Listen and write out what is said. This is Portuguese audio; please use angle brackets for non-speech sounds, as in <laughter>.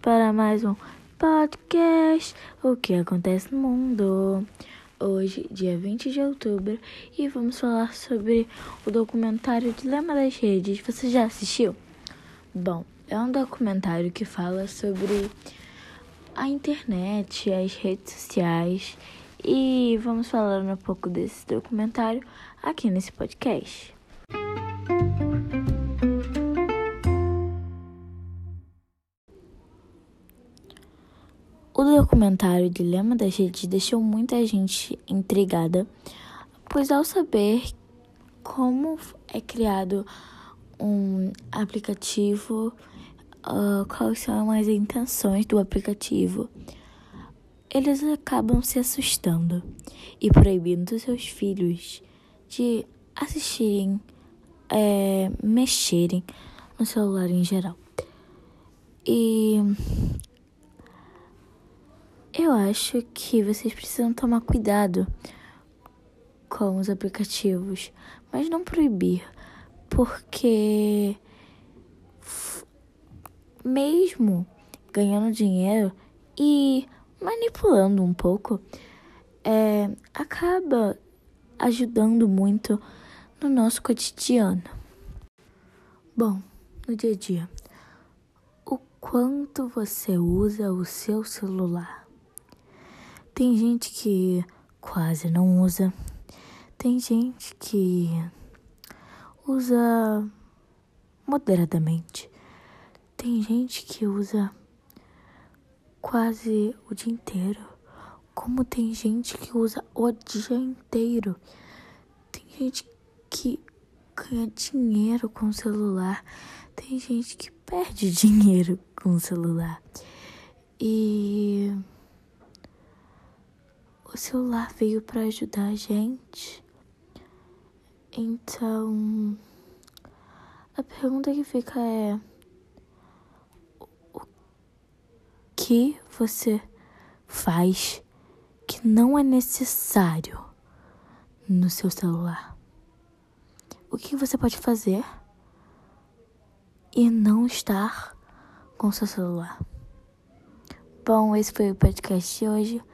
para mais um podcast O que acontece no mundo. Hoje, dia 20 de outubro, e vamos falar sobre o documentário Dilema das Redes. Você já assistiu? Bom, é um documentário que fala sobre a internet, as redes sociais, e vamos falar um pouco desse documentário aqui nesse podcast. O documentário Dilema das Redes deixou muita gente intrigada, pois ao saber como é criado um aplicativo, uh, quais são as intenções do aplicativo, eles acabam se assustando e proibindo seus filhos de assistirem, é, mexerem no celular em geral. E eu acho que vocês precisam tomar cuidado com os aplicativos, mas não proibir, porque mesmo ganhando dinheiro e manipulando um pouco, é, acaba ajudando muito no nosso cotidiano. Bom, no dia a dia, o quanto você usa o seu celular? Tem gente que quase não usa. Tem gente que usa moderadamente. Tem gente que usa quase o dia inteiro. Como tem gente que usa o dia inteiro. Tem gente que ganha dinheiro com o celular. Tem gente que perde <laughs> dinheiro com o celular. E o celular veio para ajudar a gente. Então, a pergunta que fica é: o que você faz que não é necessário no seu celular? O que você pode fazer e não estar com seu celular? Bom, esse foi o podcast de hoje.